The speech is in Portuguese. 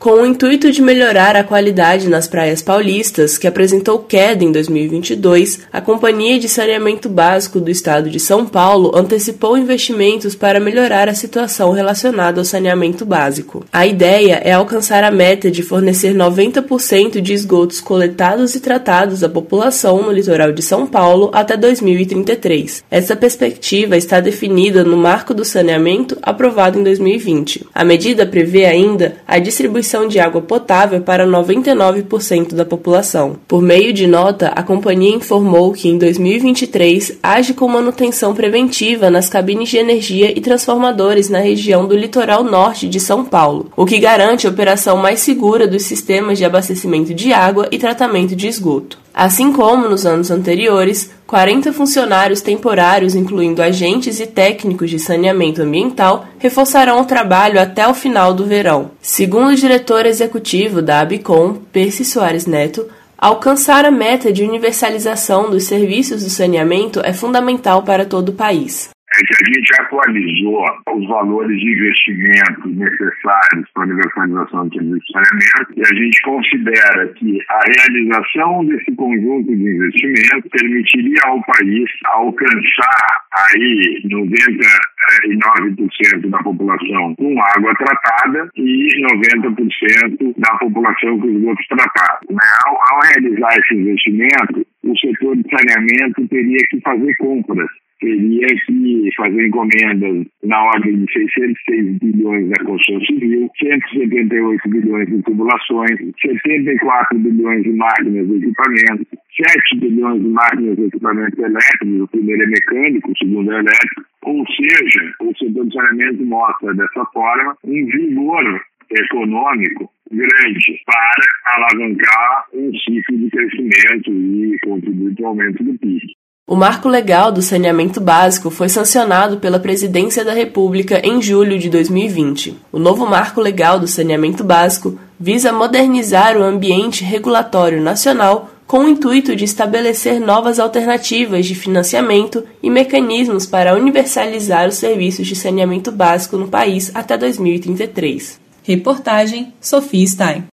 Com o intuito de melhorar a qualidade nas praias paulistas, que apresentou queda em 2022, a Companhia de Saneamento Básico do Estado de São Paulo antecipou investimentos para melhorar a situação relacionada ao saneamento básico. A ideia é alcançar a meta de fornecer 90% de esgotos coletados e tratados à população no litoral de São Paulo até 2033. Essa perspectiva está definida no Marco do Saneamento aprovado em 2020. A medida prevê ainda a distribuição distribuição de água potável para 99% da população. Por meio de nota, a companhia informou que em 2023 age com manutenção preventiva nas cabines de energia e transformadores na região do litoral norte de São Paulo, o que garante a operação mais segura dos sistemas de abastecimento de água e tratamento de esgoto. Assim como nos anos anteriores, 40 funcionários temporários, incluindo agentes e técnicos de saneamento ambiental, reforçarão o trabalho até o final do verão. Segundo o diretor executivo da Abicom, Percy Soares Neto, alcançar a meta de universalização dos serviços de saneamento é fundamental para todo o país é que a gente atualizou os valores de investimento necessários para a universalização do serviço de saneamento e a gente considera que a realização desse conjunto de investimentos permitiria ao país alcançar aí 99% da população com água tratada e 90% da população com esgoto tratado. Ao, ao realizar esse investimento, o setor de saneamento teria que fazer compras teria que fazer encomendas na ordem de 606 bilhões da construção civil, 178 bilhões de tubulações, 74 bilhões de máquinas e equipamentos, 7 bilhões de máquinas e equipamentos elétricos, o primeiro é mecânico, o segundo é elétrico, ou seja, o setor de saneamento mostra dessa forma um vigor econômico grande para alavancar um ciclo de crescimento e contribuir para o aumento do PIB. O Marco Legal do Saneamento Básico foi sancionado pela Presidência da República em julho de 2020. O novo Marco Legal do Saneamento Básico visa modernizar o ambiente regulatório nacional com o intuito de estabelecer novas alternativas de financiamento e mecanismos para universalizar os serviços de saneamento básico no país até 2033. Reportagem Sofia Stein.